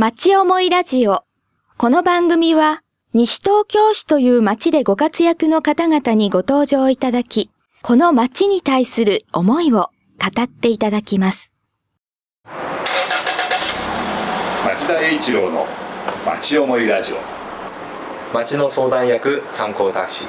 町思いラジオ。この番組は、西東京市という町でご活躍の方々にご登場いただき、この町に対する思いを語っていただきます。町田栄一郎の町思いラジオ町の相談役参考タクシー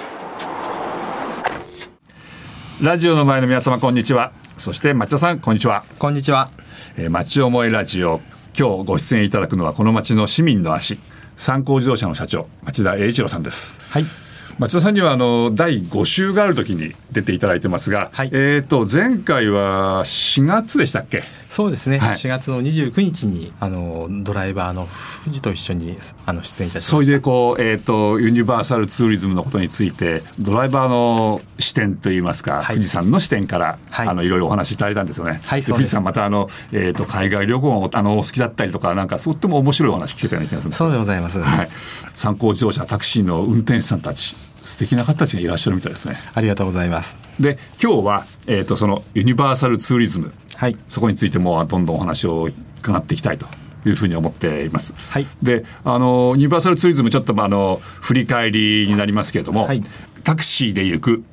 ラジオの前の皆様こんにちはそして町田さんこんにちは、こんにちは。えー、町思いラジオ今日ご出演いただくのはこの町の市民の足参考自動車の社長町田栄一郎さんですはい。町田さんにはあの第5週がある時に出ていただいてますが、はい。えっ、と前回は4月でしたっけ？そうですね。はい。4月の29日にあのドライバーの富士と一緒にあの出演いたしそれました。でこう、えー、とユニバーサルツーリズムのことについてドライバーの視点といいますか、はい。富士山の視点から、はい。あのいろいろお話しいただいたんですよね。はい富士山またあの、えー、と海外旅行があのお好きだったりとかなんかとっても面白いお話聞けたような気がするそうでございます。はい、参考自動車タクシーの運転手さんたち素敵な方たちがいらっしゃるみたいですね。ありがとうございます。で今日は、えー、とそのユニバーサルツーリズムはい。そこについてもどんどんお話を伺っていきたいというふうに思っています。はいであのユニバーサルツーリズムちょっとまああの振り返りになりますけれども、はいタクシーで行く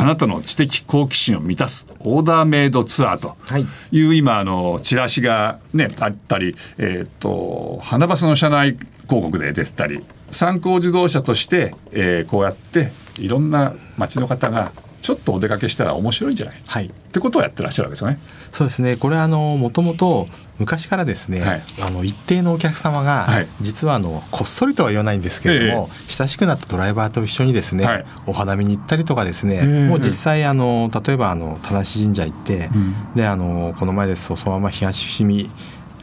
あなたの知的好奇心を満たすオーダーメイドツアーとはい。いう今あのチラシがねあったり、えっ、と花バスの車内広告で出てたり参考自動車として、えーこうやっていろんな街の方がちょっとお出かけしたら面白いんじゃない？はい。ってことをやってらっしゃるわけですよね。そうですね。これはあのもともと昔からですね、はい。あの一定のお客様が、はい。実はあのこっそりとは言わないんですけれども、親しくなったドライバーと一緒にですね、はい。お花見に行ったりとかですね、ええ。もう実際あの例えばあの田無神社行って、ん。であのこの前ですとそのまま東伏見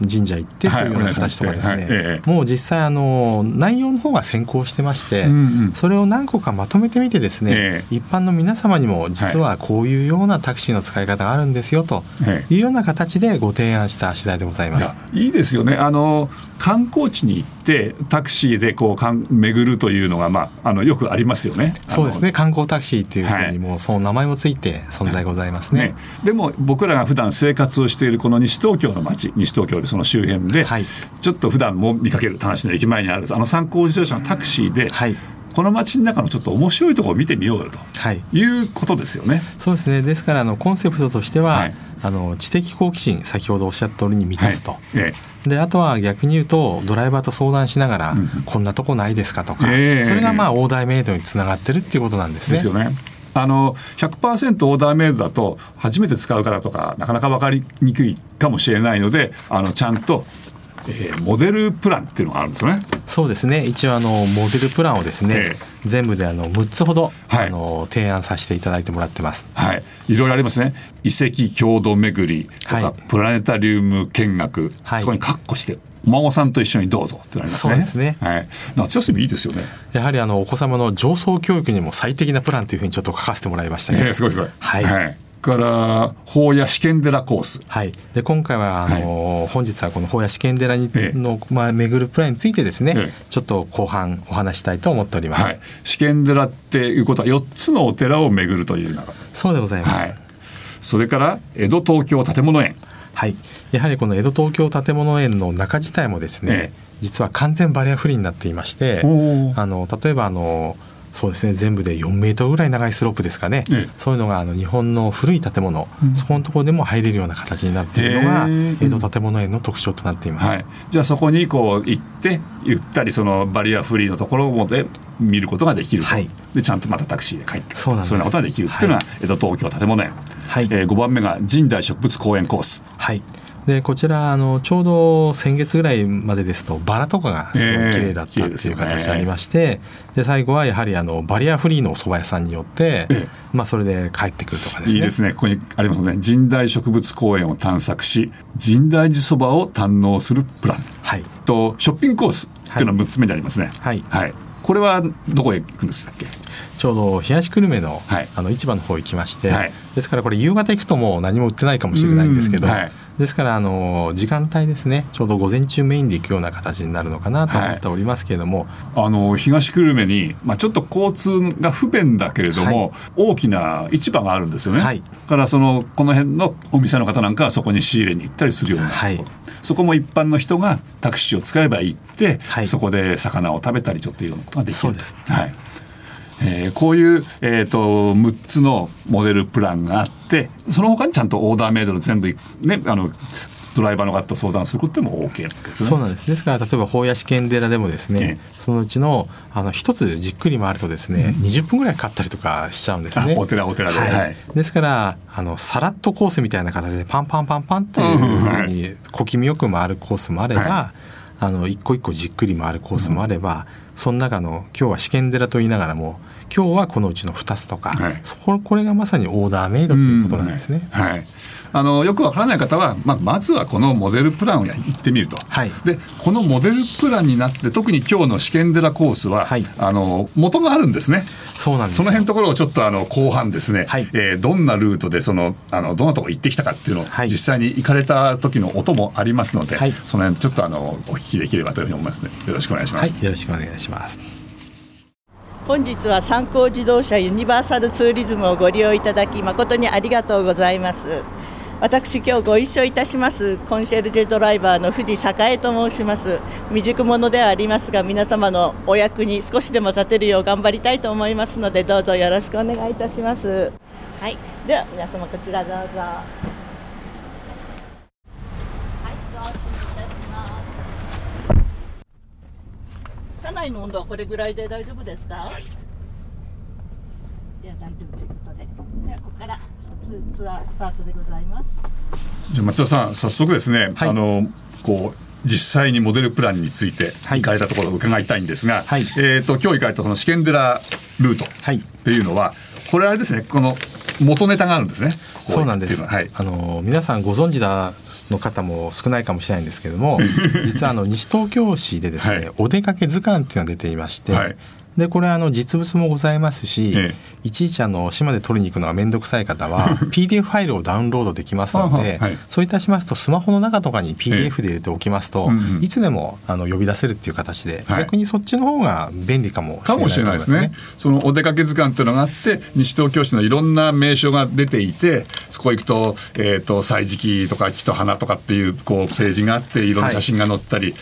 神社行ってというような形とかですね、もう実際あの内容の方が先行してまして、それを何個かまとめてみてですね、え一般の皆様にも実はこういうようなタクシーの使い方があるんですよとえい。うような形でご提案した次第でございます。いいですよね。あの観光地に行ってタクシーでこうかん巡るというのが、まあ、あのよくありますよね。そうですね。観光タクシーっていうふうはい。にもうその名前もついて存在ございますね。ね、でも僕らが普段生活をしているこの西東京の街西東京でその周辺で、はい。ちょっと普段も見かける田無の駅前にあるあの参考自動車のタクシーで、はいこの街の中のちょっと面白いところを見てみようよとはいいうことですよね。そうですねですからあのコンセプトとしては、はいあの知的好奇心先ほどおっしゃった通りに満たすと。はいえであとは逆に言うとドライバーと相談しながら、んこんなとこないですかとか、ええそれがまあオーダーメイドにつながってるっていうことなんですね。えですよね。あの100%オーダーメイドだと初めて使う方とかなかなか分かりにくいかもしれないのであのちゃんと、えーモデルプランっていうのがあるんですよね。そうですね。一応あのモデルプランをですね、え全部であの6つほど、はい。あの提案させていただいてもらってます。はい、いろいろありますね。遺跡郷土巡りとか、はい。プラネタリウム見学、はい。そこにカッコしてお孫さんと一緒にどうぞってなりますね。そうですね。はい、夏休みいいですよね、やはりあのお子様の上層教育にも最適なプランというふうにちょっと書かせてもらいましたね。えーすごいすごい。はいから法や試験寺コース。はい、で今回はあの、本日はこの法屋試験寺にええ。の、まあ、巡るプランについてですね、ええ。ちょっと後半お話したいと思っております。はい、試験寺っていうことは4つのお寺を巡るというそうでございます。はい、それから江戸東京建物園。はい、やはりこの江戸東京建物園の中自体もですね、ええ。実は完全バリアフリーになっていましてあの例えばあのそうですね。全部で4メートルぐらい長いスロープですかね、ええ。そういうのがあの日本の古い建物、そこのところでも入れるような形になっているのがへえ江戸建物園の特徴となっています。はい、じゃあそこにこう行ってゆったりそのバリアフリーのところをで見ることができると、はい。でちゃんとまたタクシーで帰ってくる。そうなんです。ようなことができるっていうのが江戸東京建物園、はい。えー、5番目が神代植物公園コース。はいでこちらあのちょうど先月ぐらいまでですとバラとかがすごい綺麗だったっていう形がありまして、で最後はやはりあのバリアフリーのお蕎麦屋さんによって、ええ。まあ、それで帰ってくるとかですね。いいですね。ここにありますね。神代植物公園を探索し神代寺そばを堪能するプラン。はい。とショッピングコースっていうのは6つ目にありますね。はい。これはどこへ行くんでしたっけ？ちょうど東久留米の,、はい。あの市場の方行きまして、はい。ですからこれ夕方行くともう何も売ってないかもしれないんですけど、うんはいですからあの時間帯ですね。ちょうど午前中メインで行くような形になるのかなと思っておりますけれども、あの東久留米に、まあ、ちょっと交通が不便だけれども、大きな市場があるんですよね、はい。だからそのこの辺のお店の方なんかはそこに仕入れに行ったりするようなところ、はい。そこも一般の人がタクシーを使えば行って、はい。そこで魚を食べたりちょっといろんなことができる。そうです。はいえーこういう、えー、と6つのモデルプランがあってその他にちゃんとオーダーメイドの全部、ね、あのドライバーの方と相談することでも OK ですね。そうなんです。ですから例えば法屋試験寺でもですね、ええ。そのうちのあの一つじっくり回るとですね、20分ぐらいかかったりとかしちゃうんですね。あお寺お寺で。はい。はい。ですからあのさらっとコースみたいな形でパンパンパンパンっていうふうに小気味よく回るコースもあれば、はあの一個一個じっくり回るコースもあれば、その中の今日は試験寺と言いながらも今日はこのうちの2つとか、はいそここれがまさにオーダーメイドということなんですね。うんはい。あのよくわからない方は、まあ、まずはこのモデルプランをやってみると、はい。でこのモデルプランになって特に今日の試験寺コースは、はい。あの元があるんですね。そうなんですよ。その辺のところをちょっとあの後半ですね、はい。えーどんなルートでそのあのどんなところ行ってきたかっていうのを、はい。実際に行かれた時の音もありますので、はい。その辺ちょっとあのお聞きできればというふうに思いますね。よろしくお願いします。はい、よろしくお願いします。本日は三高自動車ユニバーサルツーリズムをご利用いただき誠にありがとうございます私今日ご一緒いたしますコンシェルジェドライバーの藤栄と申します。未熟者ではありますが皆様のお役に少しでも立てるよう頑張りたいと思いますのでどうぞよろしくお願いいたします。はい。では皆様こちらどうぞ。はいご安心いたします。車内の温度はこれぐらいで大丈夫ですか、では大丈夫ということでではここからツツアースタートでございます。じゃあ松田さん早速ですね、はい。あのこう実際にモデルプランについてはい。行かれたところを伺いたいんですが、はい。えー、と今日行かれたその試験寺ルートはい。っていうのは、これあれですねこの元ネタがあるんですね。ここそうなんです。ははい。あの皆さんご存知だの方も少ないかもしれないんですけども、実はあの西東京市でですね、はい。お出かけ図鑑っていうのが出ていまして、はいでこれあの実物もございますし、ええ。いちいちあの島で取りに行くのが面倒くさい方は PDF ファイルをダウンロードできますので、はい。そういたしますとスマホの中とかに PDF で入れておきますと、ええうんうん。いつでもあの呼び出せるっていう形で、はい。逆にそっちの方が便利かもしれないかもしれないですね。そのお出かけ図鑑っていうのがあって西東京市のいろんな名所が出ていてそこ行くと,、えー、と歳時記とか木と花とかっていうこうページがあっていろんな写真が載ったり。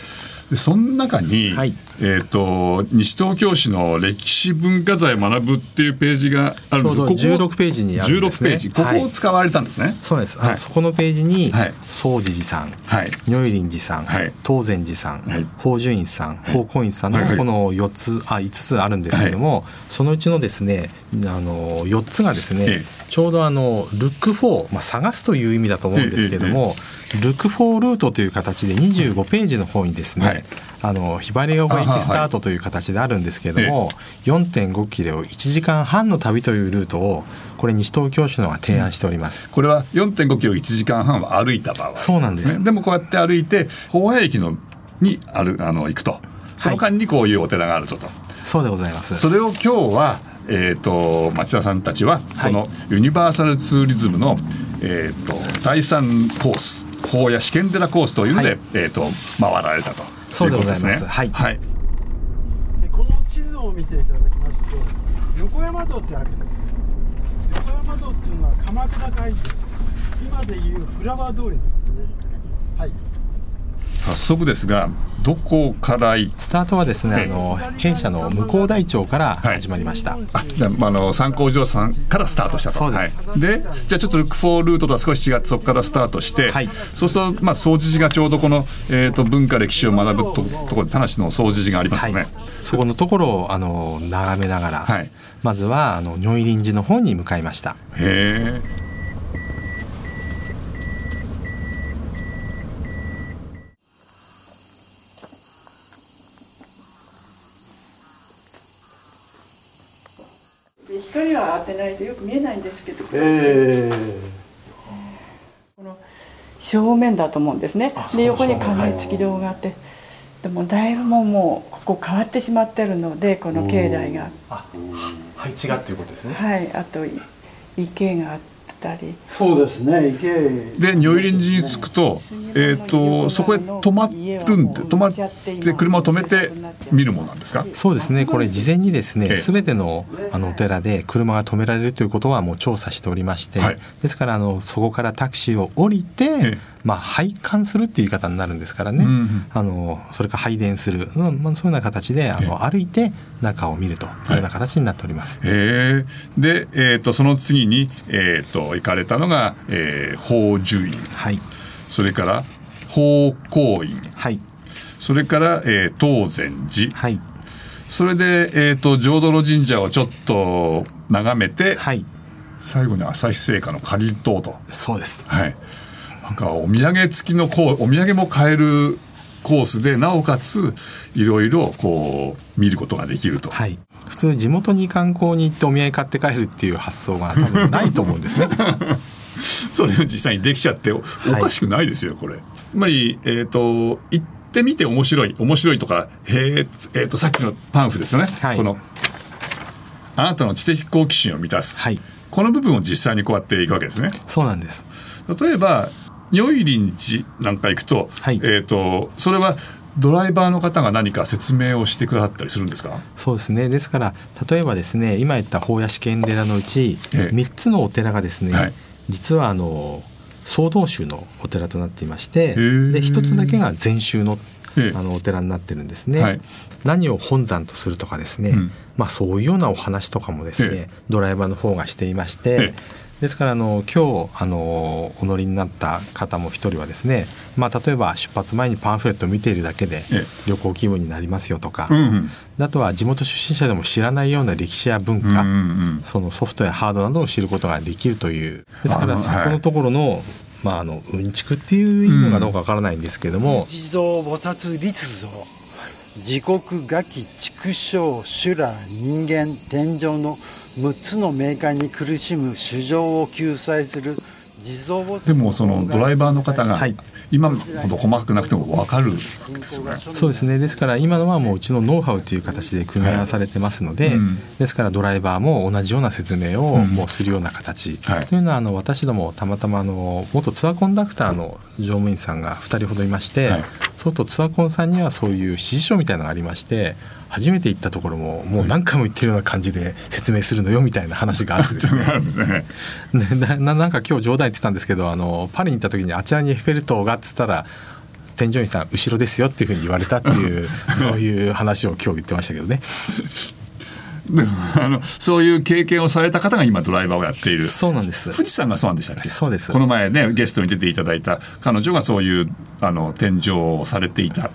でその中に、はい。えー、と西東京市の歴史文化財を学ぶっていうページがあるんですちょうどここ16ページにあるんですね。16ページ。ここを使われたんですね。そうです、はい。そこのページにはい。総持寺さん、はい。如意林寺さん、はい。東禅寺さん、はい。宝珠院さん、宝光院さんのはいはい。この4つ、あ5つあるんですけれども、そのうちのですねあの4つがですね、えちょうどあのルックフォー、まあ、探すという意味だと思うんですけども、ルックフォールートという形で25ページの方にですね、はい。あのひばりが丘行きスタートという形であるんですけれども、4.5キロ1時間半の旅というルートをこれ西東京市のが提案しております。これは4.5キロ1時間半は歩いた場合、そうなんです。でもこうやって歩いて宝屋駅のにあるあの行くと。その間にこういうお寺があるぞと、そうでございます。それを今日は、えー、と町田さんたちははい。このユニバーサルツーリズムの、えー、と第3コース宝屋試験寺コースというので、はい。えー、と回られたとそうでございます。ね。はい。はい。でこの地図を見ていただきますと横山道ってあるんですよ。横山道っていうのは鎌倉街道。今でいうフラワー通りなんですね。はい早速ですがどこから行スタートはですね、あの弊社の向こう台町から始まりました。あじゃああの参考上さんからスタートしたと。そうです。はい、でじゃあちょっとルックフォールートとは少し違ってそこからスタートして、はい。そうするとまあ総持寺がちょうどこの、えー、と文化歴史を学ぶとところで田無の総持寺がありますよね、そこのところをあの眺めながら、はい。まずはあの如意林寺の方に向かいました。へえ光は当てないとよく見えないんですけど、えこの正面だと思うんですね。で横に鐘付き堂があって。でもだいぶもうもうここ変わってしまってるのでこの境内が。配置がということですね。はいあとい池があったり。そうですね。池で如意林寺に着くと,、えー、とそこへ止まるんで止まって車を止めて見るものなんですか？そうですね。これ事前にですええ。ね、すべてのあのお寺で車が止められるということはもう調査しておりまして、はい。ですからあのそこからタクシーを降りて、ええまあ拝観するっていう言い方になるんですからね、うんあのそれから拝殿する、うんまあ、そういうような形であの歩いて中を見るというような形になっております。へえ。で、えー、とその次に、えー、と行かれたのが、えー、宝珠院。はい、それから宝光院。はい、それから、えー、東禅寺。はい、それで、えー、と浄土の神社をちょっと眺めて、はい、最後に朝日製菓のかりんとうと。そうです。はい、なんかお土産付きのこうお土産も買えるコースでなおかついろいろこう見ることができると、はい、普通地元に観光に行ってお土産買って帰るっていう発想が多分ないと思うんですね。それを実際にできちゃっておおかしくないですよこれ。つまり、えー、と行ってみて面白い面白いとかへえ、えー、とさっきのパンフですよね、はいこのあなたの知的好奇心を満たす、はい、この部分を実際にこうやっていくわけですね。そうなんです。例えば如意林寺なんか行くと,、はい。えー、とそれはドライバーの方が何か説明をしてくださったりするんですか？そうですね。ですから例えばですね、今言った法屋試験寺のうちええ。三つのお寺がですね、はい。実はあの総道宗のお寺となっていまして、ー。で一つだけが禅宗のええ。あのお寺になってるんですね。はい。何を本山とするとかですね、うん。まあそういうようなお話とかもですね、ええ。ドライバーの方がしていまして。ええですからあの今日あのお乗りになった方も一人はですね、まあ、例えば出発前にパンフレットを見ているだけでええ。旅行気分になりますよとか、うんうん。あとは地元出身者でも知らないような歴史や文化、うんうんそのソフトやハードなどを知ることができるという。ですからそこのところの,、まあ、あのうんちくっていうのがどうかわからないんですけれども、地蔵菩薩立像。自国餓鬼畜生修羅人間天上の6つの冥界に苦しむ主情を救済するでもそのドライバーの方がはい。今ほど細かくなくても分かるわけですよね。そうですね。ですから今のはもううちのノウハウという形で組み合わされてますので、うん。ですからドライバーも同じような説明をもうするような形、はい。というのはあの私どもたまたまあの元ツアーコンダクターの乗務員さんが2人ほどいまして、はい。そうするとツアーコンさんにはそういう指示書みたいなのがありまして初めて行ったところももう何回も言ってるような感じで説明するのよみたいな話がある んですね。ね。ななんか今日冗談言ってたんですけどあのパリに行った時にあちらにエッフェル塔がっつったら添乗員さん後ろですよっていうふうに言われたっていう そういう話を今日言ってましたけどねでもあのそういう経験をされた方が今ドライバーをやっている。そうなんです富士山がそうなんでしたっけ？そうですこの前ねゲストに出ていただいた彼女がそういうあの天井をされていた。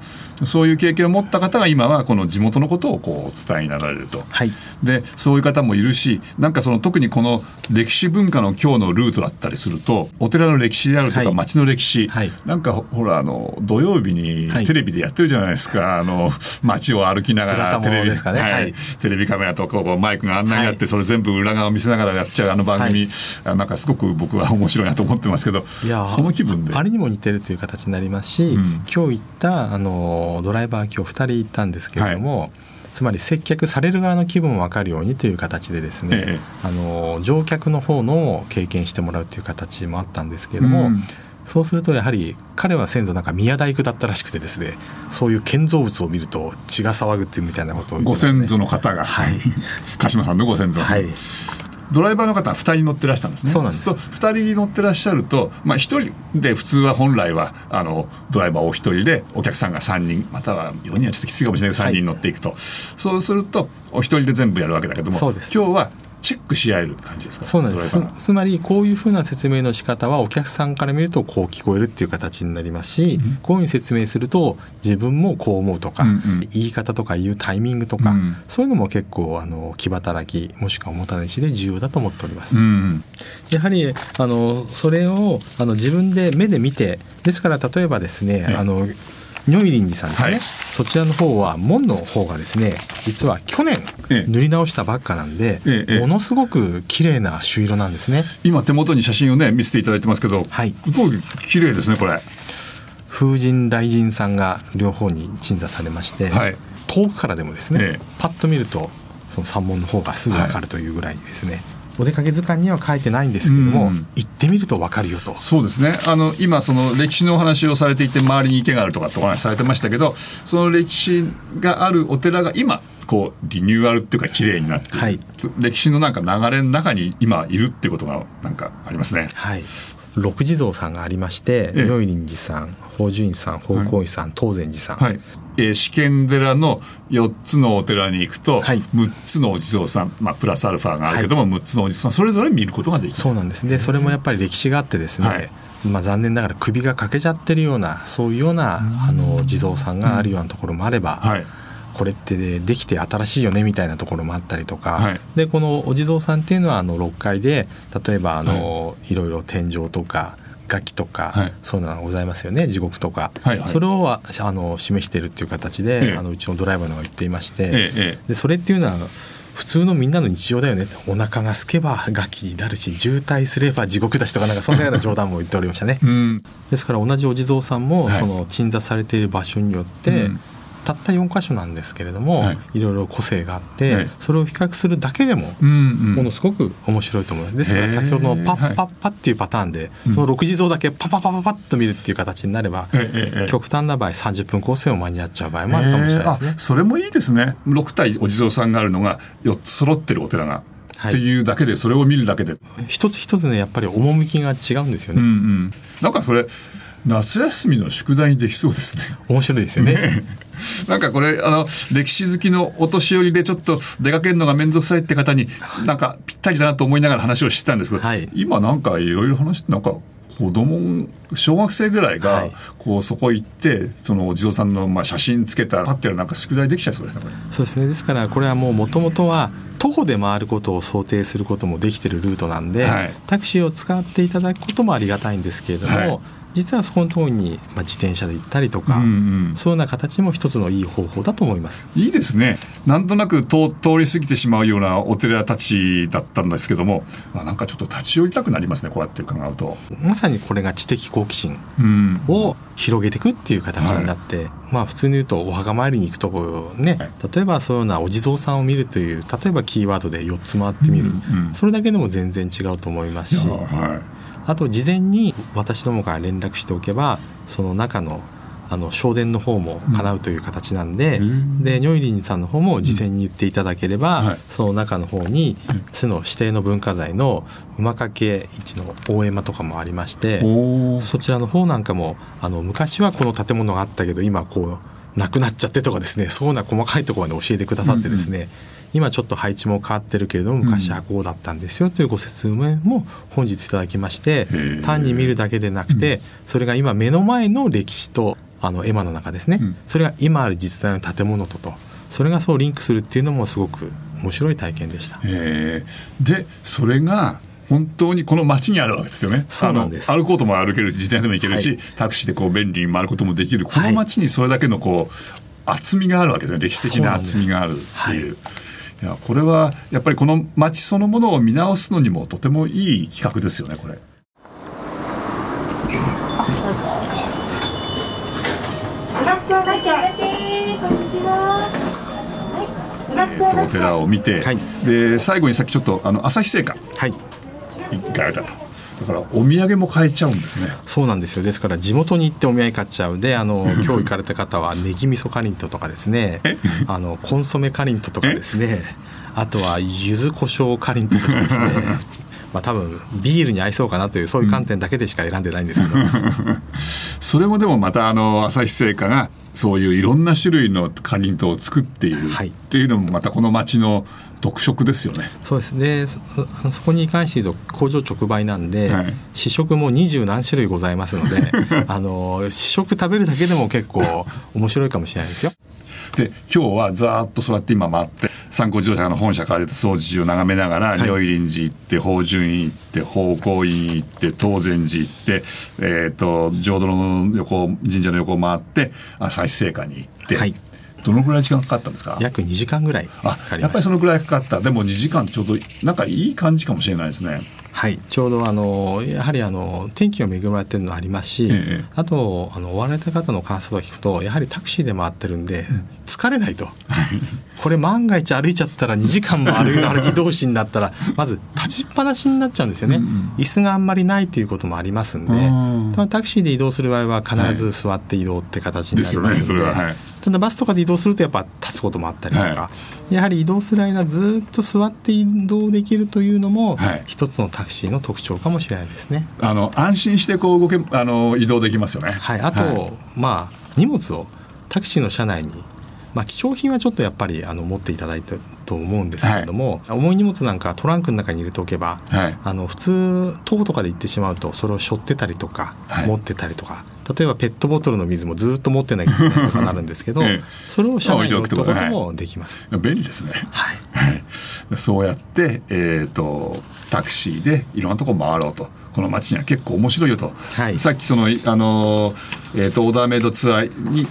そういう経験を持った方が今はこの地元のことをこうお伝えになられると。はい。でそういう方もいるしなんかその特にこの歴史文化の今日のルートだったりするとお寺の歴史であるとかはい。町の歴史、はい。なんかほほらあの土曜日にはい。テレビでやってるじゃないですか、あの街を歩きながらテレビですかね。はい。はい。テレビカメラとこうマイクが案内があって、はい。それ全部裏側を見せながらやっちゃうあの番組、あなんかすごく僕は面白いなと思ってますけどいやその気分で。あれにも似てるという形になりますし、うん。今日行ったあのドライバー今日2人行ったんですけれども、つまり接客される側の気分を分かるようにという形でですね、ええ。あの乗客の方の経験してもらうという形もあったんですけれども、うん。そうするとやはり彼は先祖なんか宮大工だったらしくてですねそういう建造物を見ると血が騒ぐっていうみたいなことを言ってご先祖の方が、はい。鹿島さんのご先祖、はいドライバーの方は2人乗ってらっしゃるんですね。そうなんです。と2人乗ってらっしゃると、まあ、1人で普通は本来はあのドライバーお一人でお客さんが3人または4人はちょっときついかもしれないけど3人乗っていくと、そうするとお一人で全部やるわけだけども今日はチェックし合える感じですか？そうなんです。つつまりこういうふうな説明の仕方はお客さんから見るとこう聞こえるっていう形になりますし、こういうふうに説明すると自分もこう思うとか、うん。うん言い方とか言うタイミングとか、うん。そういうのも結構あの気働きもしくはおもたなしで重要だと思っております。うん。やはりあのそれをあの自分で目で見てですから例えばですね、はい。あの如意林寺さんですね、はい。そちらの方は門の方がですね実は去年ええ。塗り直したばっかなんで、ええええ。ものすごく綺麗な朱色なんですね。今手元に写真をね見せていただいてますけど、はい。すごい綺麗ですねこれ。風神雷神さんが両方に鎮座されまして、はい。遠くからでもですね、ええ。パッと見るとその三門の方がすぐ分かるというぐらいですね、お出かけ図鑑には書いてないんですけれども、うん。行ってみると分かるよと。そうですね。あの今その歴史のお話をされていて周りに池があるとかってお話されてましたけどその歴史があるお寺が今こうリニューアルっていうか綺麗になってはい。歴史のなんか流れの中に今いるっていうことがなんかありますね。はい。六地蔵さんがありましてええ。如意輪寺さん宝珠院さん宝光院さん東禅寺さん、はいえー、試験寺の4つのお寺に行くと、はい。6つのお地蔵さん、まあ、プラスアルファがあるけども、6つのお地蔵さんそれぞれ見ることができる。そうなんですでそれもやっぱり歴史があってですね、はい。まあ、残念ながら首が欠けちゃってるようなそういうようなあの地蔵さんがあるようなところもあれば、はい。これってでできて新しいよねみたいなところもあったりとか、はい。でこのお地蔵さんっていうのはあの6階で例えばあの、い、ろいろ天井とか楽器とか、はい。そういうのがございますよね地獄とか、はいはい。それをああの示しているっていう形で、ええ。あのうちのドライバーの方が言っていまして、えええでそれっていうのは普通のみんなの日常だよね。お腹が空けば楽器になるし渋滞すれば地獄だしとかなんかそんなような冗談も言っておりましたね。うん。ですから同じお地蔵さんも、はいその鎮座されている場所によって、うんたった4箇所なんですけれども、はい。い、ろいろ個性があって、はい。それを比較するだけでも、ものすごく面白いと思います。ですから先ほどのパはいッパッパッっていうパターンで、うん。その6地蔵だけパパパパパッと見るっていう形になれば、極端な場合30分構成を間に合っちゃう場合もあるかもしれないですね。それもいいですね。6体お地蔵さんがあるのが4つ揃ってるお寺が、はい。っていうだけでそれを見るだけで、一つ一つねやっぱり趣が違うんですよね、うんうん、なんかそれ夏休みの宿題にできそうですね。面白いですよね。なんかこれあの歴史好きのお年寄りでちょっと出かけるのが面倒くさいって方になんかぴったりだなと思いながら話をしてたんですけど、はい。今なんかいろいろ話してなんか子供小学生ぐらいがはい。こうそこ行ってそのお地蔵さんのまあ写真つけたらパッてなんか宿題できちゃいそうですね。そうですね。ですからこれはもうもともとは徒歩で回ることを想定することもできてるルートなんで、はい。タクシーを使っていただくこともありがたいんですけれども、はい実はそこのところに、まあ、自転車で行ったりとか、うんうんそういうような形も一つのいい方法だと思います。いいですねなんとなく通通り過ぎてしまうようなお寺たちだったんですけどもあなんかちょっと立ち寄りたくなりますねこうやって伺うと。まさにこれが知的好奇心うんを広げていくっていう形になって、まあ普通に言うとお墓参りに行くところね、はい例えばそういうようなお地蔵さんを見るという例えばキーワードで4つ回ってみる、うんうんそれだけでも全然違うと思いますし。はいあと事前に私どもから連絡しておけばその中のあの正殿の方も叶うという形なんで、うん。で如意輪さんの方も事前に言っていただければ、うん。はい。その中の方に津の指定の文化財の馬掛市の大絵馬とかもありましてそちらの方なんかもあの昔はこの建物があったけど今こうなくなっちゃってとかですねそうな細かいところまで教えてくださってですね、今ちょっと配置も変わってるけれども昔はこうだったんですよというご説明も本日いただきましてー。単に見るだけでなくてそれが今目の前の歴史とあの絵馬の中ですね。うん。それが今ある実在の建物ととそれがそうリンクするっていうのもすごく面白い体験でした。えー。でそれが本当にこの街にあるわけですよね。そうなんです。歩こうとも歩けるし自転車でも行けるし、はい。タクシーでこう便利に回ることもできる。この街にそれだけのこう厚みがあるわけですね。歴史的な厚みがあるっていう。いやこれはやっぱりこの街そのものを見直すのにもとてもいい企画ですよねこれ。お寺を見て、はい。で最後にさっきちょっとあの朝日製菓はい。行かれたと。だからお土産も買えちゃうんですね。そうなんですよ。ですから地元に行ってお土産買っちゃうであの 今日行かれた方はネギ味噌かりんととかですね。あのコンソメかりんととかですね。あとは柚子胡椒かりんととかですね まあ多分ビールに合いそうかなというそういう観点だけでしか選んでないんですけど、それもでもまたあの朝日製菓がそういういろんな種類のかりんとうを作っているはいっていうのもまたこの町の特色ですよね。そうですねそそこに関して言うと工場直売なんで、はい試食も二十何種類ございますので あの試食食べるだけでも結構面白いかもしれないですよ。で今日はざーっとそうやって今回って参考自動車の本社から出た掃除寺を眺めながらはい。如意輪寺行って宝順院行って宝光院行って東禅寺行って、えー、と浄土の横神社の横を回って朝日製菓に行って、はい。どのくらい時間かかったんですか？約2時間ぐらいかあかやっぱりそのくらいかかった。でも2時間ちょうどなんかいい感じかもしれないですね。はい、ちょうどあのやはりあの天気が恵まれてるのありますし、ええ。あとあの追われた方の感想を聞くとやはりタクシーで回ってるんで、疲れないと、これ万が一歩いちゃったら2時間も歩 歩き同士になったらまず立ちっぱなしになっちゃうんですよね、椅子があんまりないということもありますんで、タクシーで移動する場合は必ず座って移動って形になりますので、ですよねそれは。はい。ただバスとかで移動するとやっぱ立つこともあったりとか、はやはり移動する間ずっと座って移動できるというのも、はい。一つのタクシーの特徴かもしれないですね。あの安心してこう動けあの移動できますよね。はい、あと、まあ荷物をタクシーの車内に、まあ、貴重品はちょっとやっぱりあの持っていただいたと思うんですけれども、重い荷物なんかトランクの中に入れておけば、はい。あの普通徒歩とかで行ってしまうとそれを背負ってたりとか、はい。持ってたりとか例えばペットボトルの水もずっと持ってなきゃいけないとかなるんですけど、ええ。それを車内に置くこともできます。便利ですね。はい。はい、そうやって、えー、とタクシーでいろんなとこ回ろうと。この街には結構面白いよと、はい。さっきその、あのーえー、とオーダーメイドツアーに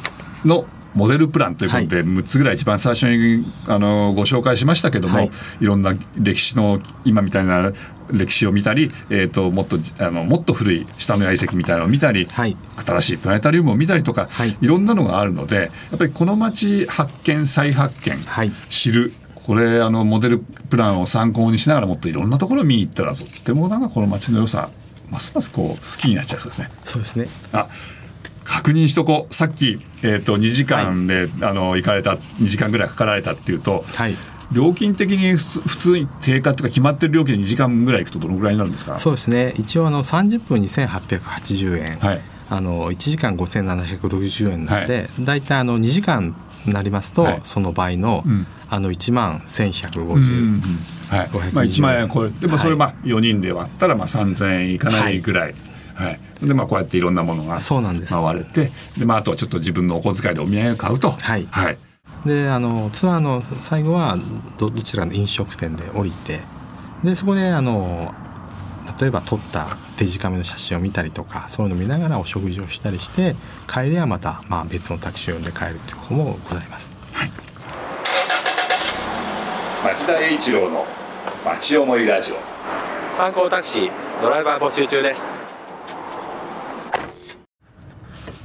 のモデルプランということで6つぐらい一番最初に、あのーご紹介しましたけども、はい。い、ろんな歴史の今みたいな歴史を見たり、えー、ともっとあのもっと古い下の焼遺跡みたいなのを見たり、はい。新しいプラネタリウムを見たりとか、はい。い、ろんなのがあるのでやっぱりこの街発見再発見、はい。知るこれあのモデルプランを参考にしながらもっといろんなところを見に行ったらとってもなんかこの街の良さますますこう好きになっちゃうそうですね。そうですね。あ確認しとこう。さっき、えー、と2時間で、あの行かれた2時間ぐらいかかられたっていうと、はい。料金的に普通に定価とか決まってる料金で2時間ぐらい行くとどのぐらいになるんですか？そうですね。一応あの30分2880円、はい。あの1時間5760円なので、大体あの2時間になりますと、はい。その倍の,、ん。あの1万1150、うんうんはい。520まあ、1万円これでもそれはい。まあ4人で割ったらまあ3000円いかないぐらい、はいでまあこうやっていろんなものがそうなんです。回れてで、まあ、あとはちょっと自分のお小遣いでお土産を買うと。はい。はい。であのツアーの最後はどどちらの飲食店で降りてでそこであの例えば撮ったデジカメの写真を見たりとかそういうのを見ながらお食事をしたりして帰りはまた、まあ、別のタクシーを呼んで帰るという方もございます。町田栄一郎の町思いラジオ。参考タクシードライバー募集中です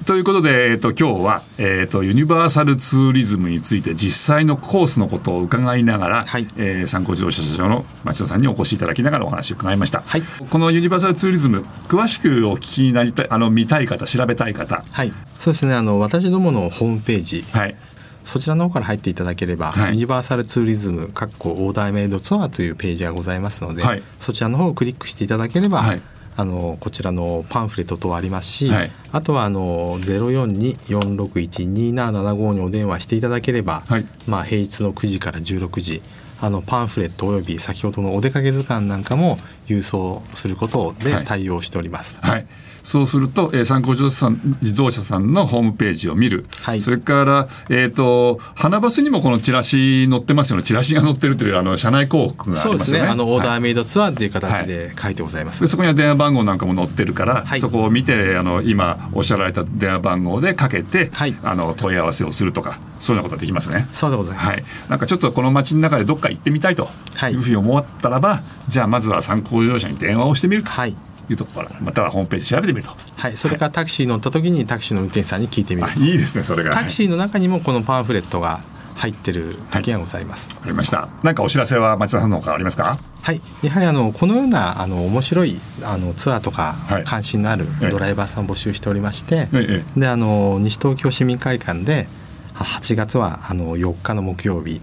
ということで、えっと今日は、えっとユニバーサルツーリズムについて実際のコースのことを伺いながら、はい。えー参考自動車社長の町田さんにお越しいただきながらお話を伺いました、はい。このユニバーサルツーリズム詳しくお聞きになりたいあの見たい方調べたい方。はい、そうですね。あの私どものホームページはい。そちらの方から入っていただければ、はい。ユニバーサルツーリズムかっこオーダーメイドツアーというページがございますので、はい。そちらの方をクリックしていただければ、はいあのこちらのパンフレット等ありますし、はい。あとはあの0424612775にお電話していただければ、はい。まあ、平日の9時から16時あのパンフレットおよび先ほどのお出かけ図鑑なんかも郵送することではい。対応しております。はい、そうすると、えー、参考自動車さん自動車さんのホームページを見る、はい。それから、えー、と花バスにもこのチラシ載ってますよね。チラシが載ってるというあの車内広告があそうですすりまよね。ね。あのオーダはいーメイドツアーっていう形で書いてござい。ます。でそこには電話番号なんかも載ってるから、はい。そこを見てあの今おっしゃられた電話番号でかけて、はい。あの問い合わせをするとかそういうようなことができますね。そうでございます。はい、なんかちょっとこの街の中でどっか行ってみたいとはい。いうふうに思ったらば、じゃあまずは参考自動車に電話をしてみると。はいいうところからまたはホームページ調べてみると。はい、それからタクシー乗った時にタクシーの運転手さんに聞いてみるあいいですねそれがタクシーの中にもこのパンフレットが入ってる時がございます。わかりました。なんかお知らせは町田さんの方からありますか？はい、やはりあのこのようなあの面白いあのツアーとかはい。関心のあるええ。ドライバーさんを募集しておりまして、ええであの西東京市民会館では8月はあの4日の木曜日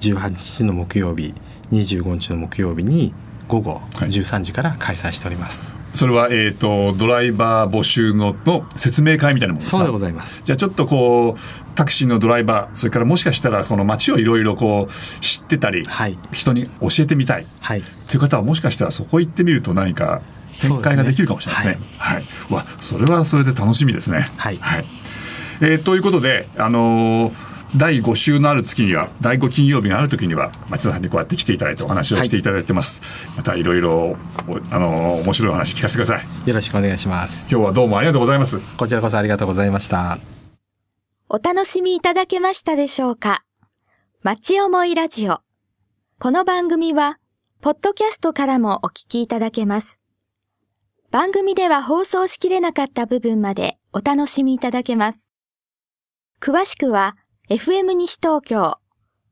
18日の木曜日25日の木曜日に午後はい。13時から開催しております。それは、えー、とドライバー募集のの説明会みたいなものですか？そうでございます。じゃあちょっとこうタクシーのドライバーそれからもしかしたらこの街をいろいろこう知ってたり、はい。人に教えてみたいはい、という方はもしかしたらそこ行ってみると何か展開ができるかもしれないですね。はい、わそれはそれで楽しみですね。はい。えーということで、あのー第5週のある月には第5金曜日がある時には町田さんにこうやって来ていただいてお話をしていただいてます。またいろいろおあのー面白いお話聞かせてください。よろしくお願いします。今日はどうもありがとうございます。こちらこそありがとうございました。お楽しみいただけましたでしょうか町思いラジオ。この番組は、ポッドキャストからもお聞きいただけます。番組では放送しきれなかった部分までお楽しみいただけます。詳しくは、FM 西東京、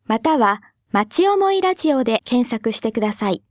または、町思いラジオで検索してください。